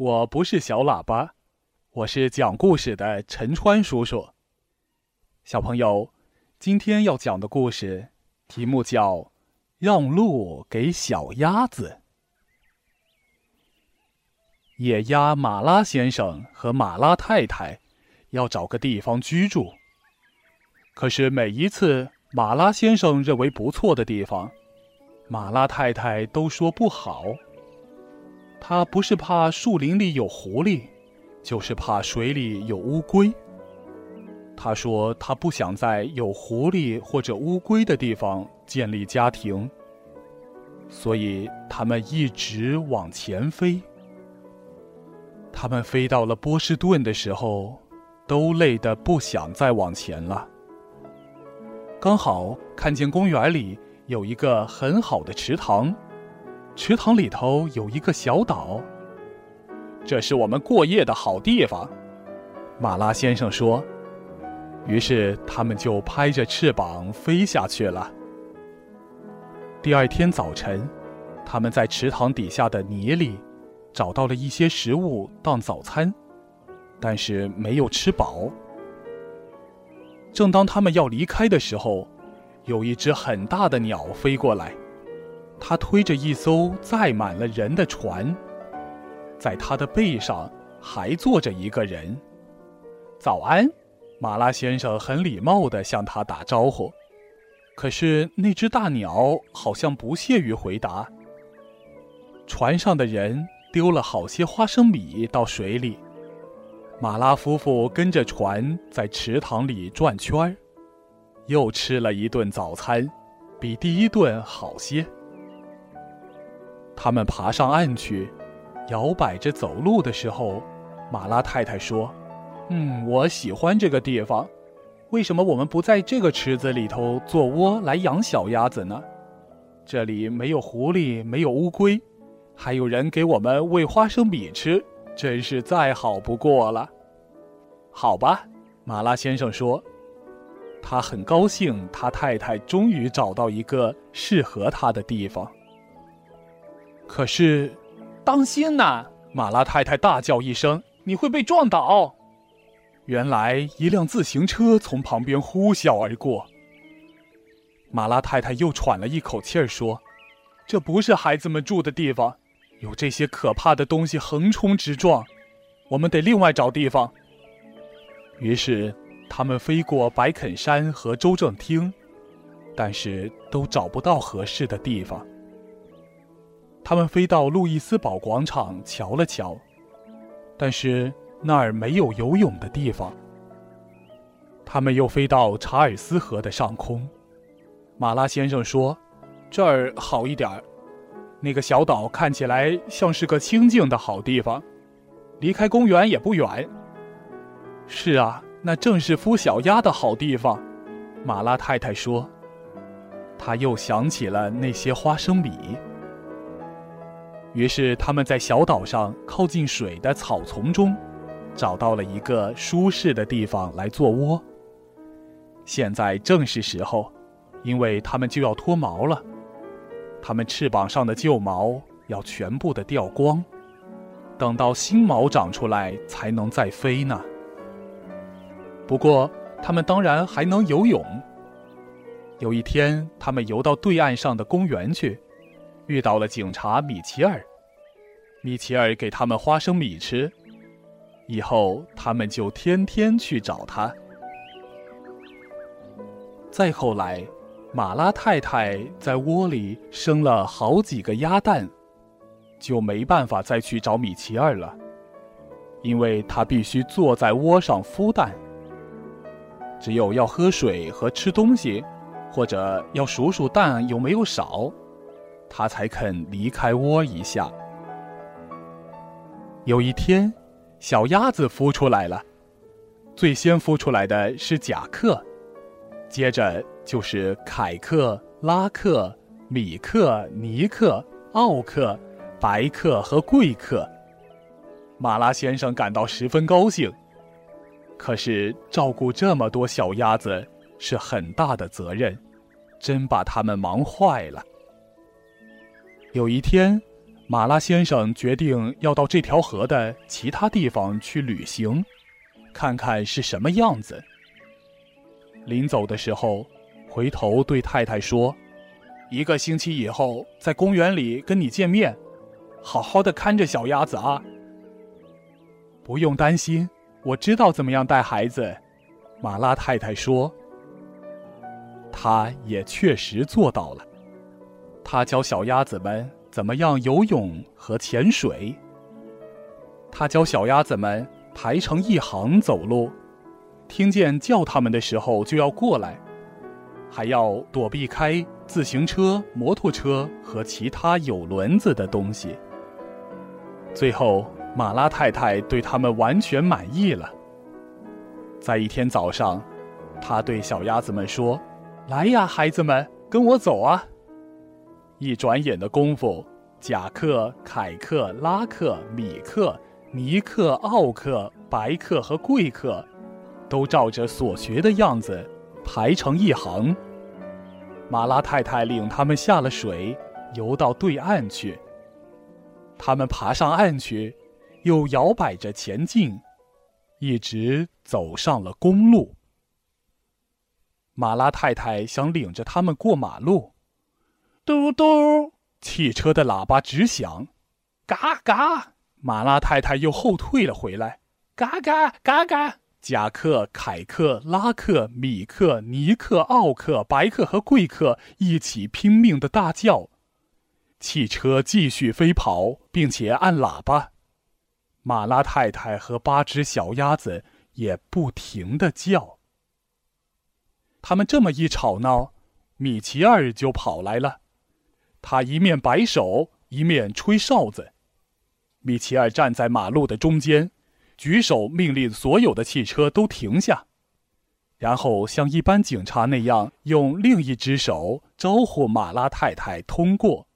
我不是小喇叭，我是讲故事的陈川叔叔。小朋友，今天要讲的故事题目叫《让路给小鸭子》。野鸭马拉先生和马拉太太要找个地方居住，可是每一次马拉先生认为不错的地方，马拉太太都说不好。他不是怕树林里有狐狸，就是怕水里有乌龟。他说他不想在有狐狸或者乌龟的地方建立家庭，所以他们一直往前飞。他们飞到了波士顿的时候，都累得不想再往前了。刚好看见公园里有一个很好的池塘。池塘里头有一个小岛，这是我们过夜的好地方。马拉先生说。于是他们就拍着翅膀飞下去了。第二天早晨，他们在池塘底下的泥里找到了一些食物当早餐，但是没有吃饱。正当他们要离开的时候，有一只很大的鸟飞过来。他推着一艘载满了人的船，在他的背上还坐着一个人。早安，马拉先生很礼貌地向他打招呼。可是那只大鸟好像不屑于回答。船上的人丢了好些花生米到水里，马拉夫妇跟着船在池塘里转圈儿，又吃了一顿早餐，比第一顿好些。他们爬上岸去，摇摆着走路的时候，马拉太太说：“嗯，我喜欢这个地方。为什么我们不在这个池子里头做窝来养小鸭子呢？这里没有狐狸，没有乌龟，还有人给我们喂花生米吃，真是再好不过了。”好吧，马拉先生说，他很高兴，他太太终于找到一个适合他的地方。可是，当心呐！马拉太太大叫一声：“你会被撞倒！”原来一辆自行车从旁边呼啸而过。马拉太太又喘了一口气儿说：“这不是孩子们住的地方，有这些可怕的东西横冲直撞，我们得另外找地方。”于是，他们飞过白肯山和州政厅，但是都找不到合适的地方。他们飞到路易斯堡广场瞧了瞧，但是那儿没有游泳的地方。他们又飞到查尔斯河的上空，马拉先生说：“这儿好一点儿，那个小岛看起来像是个清静的好地方，离开公园也不远。”是啊，那正是孵小鸭的好地方，马拉太太说。他又想起了那些花生米。于是他们在小岛上靠近水的草丛中，找到了一个舒适的地方来做窝。现在正是时候，因为它们就要脱毛了，它们翅膀上的旧毛要全部的掉光，等到新毛长出来才能再飞呢。不过它们当然还能游泳。有一天，他们游到对岸上的公园去。遇到了警察米奇尔，米奇尔给他们花生米吃，以后他们就天天去找他。再后来，马拉太太在窝里生了好几个鸭蛋，就没办法再去找米奇尔了，因为他必须坐在窝上孵蛋。只有要喝水和吃东西，或者要数数蛋有没有少。他才肯离开窝一下。有一天，小鸭子孵出来了，最先孵出来的是甲克，接着就是凯克、拉克、米克、尼克、奥克、白克和贵克。马拉先生感到十分高兴，可是照顾这么多小鸭子是很大的责任，真把他们忙坏了。有一天，马拉先生决定要到这条河的其他地方去旅行，看看是什么样子。临走的时候，回头对太太说：“一个星期以后在公园里跟你见面，好好的看着小鸭子啊。”不用担心，我知道怎么样带孩子。”马拉太太说。他也确实做到了，他教小鸭子们。怎么样游泳和潜水？他教小鸭子们排成一行走路，听见叫它们的时候就要过来，还要躲避开自行车、摩托车和其他有轮子的东西。最后，马拉太太对他们完全满意了。在一天早上，他对小鸭子们说：“来呀，孩子们，跟我走啊！”一转眼的功夫，贾克、凯克、拉克、米克、尼克、奥克、白克和贵克，都照着所学的样子排成一行。马拉太太领他们下了水，游到对岸去。他们爬上岸去，又摇摆着前进，一直走上了公路。马拉太太想领着他们过马路。嘟嘟，汽车的喇叭直响，嘎嘎，马拉太太又后退了回来，嘎嘎嘎嘎。贾克、凯克、拉克、米克、尼克、奥克、白克和贵克一起拼命的大叫，汽车继续飞跑，并且按喇叭。马拉太太和八只小鸭子也不停的叫。他们这么一吵闹，米奇二就跑来了。他一面摆手，一面吹哨子。米奇尔站在马路的中间，举手命令所有的汽车都停下，然后像一般警察那样，用另一只手招呼马拉太太通过。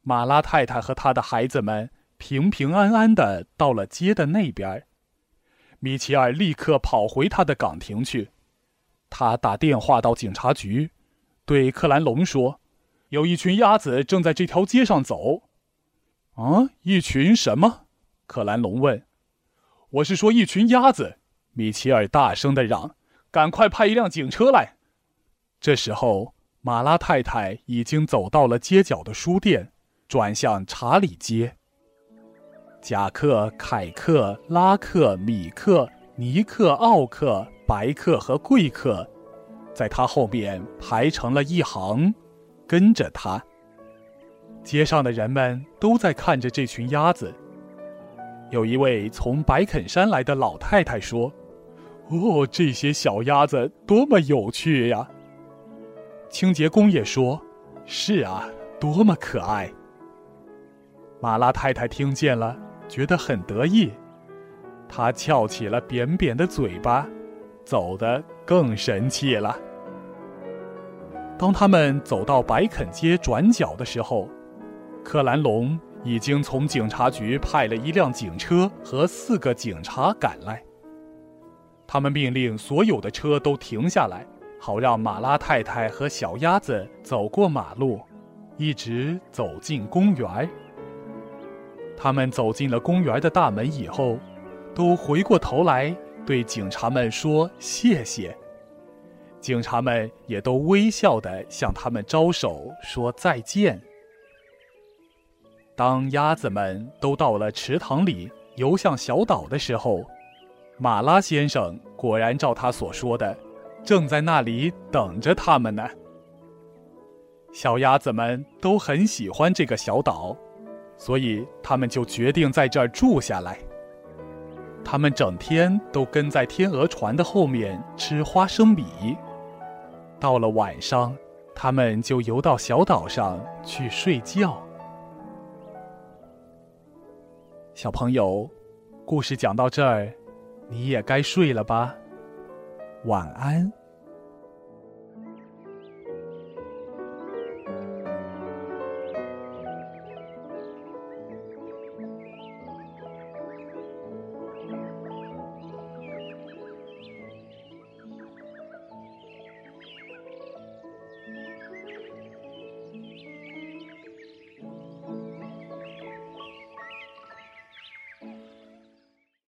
马拉太太和他的孩子们平平安安的到了街的那边。米奇尔立刻跑回他的岗亭去，他打电话到警察局，对克兰龙说。有一群鸭子正在这条街上走，啊，一群什么？克兰龙问。我是说一群鸭子。米切尔大声的嚷：“赶快派一辆警车来！”这时候，马拉太太已经走到了街角的书店，转向查理街。贾克、凯克、拉克、米克、尼克、奥克、白克和贵克，在他后面排成了一行。跟着他，街上的人们都在看着这群鸭子。有一位从白肯山来的老太太说：“哦，这些小鸭子多么有趣呀！”清洁工也说：“是啊，多么可爱。”马拉太太听见了，觉得很得意，她翘起了扁扁的嘴巴，走得更神气了。当他们走到白肯街转角的时候，克兰龙已经从警察局派了一辆警车和四个警察赶来。他们命令所有的车都停下来，好让马拉太太和小鸭子走过马路，一直走进公园。他们走进了公园的大门以后，都回过头来对警察们说：“谢谢。”警察们也都微笑的向他们招手说再见。当鸭子们都到了池塘里游向小岛的时候，马拉先生果然照他所说的，正在那里等着他们呢。小鸭子们都很喜欢这个小岛，所以他们就决定在这儿住下来。他们整天都跟在天鹅船的后面吃花生米。到了晚上，他们就游到小岛上去睡觉。小朋友，故事讲到这儿，你也该睡了吧？晚安。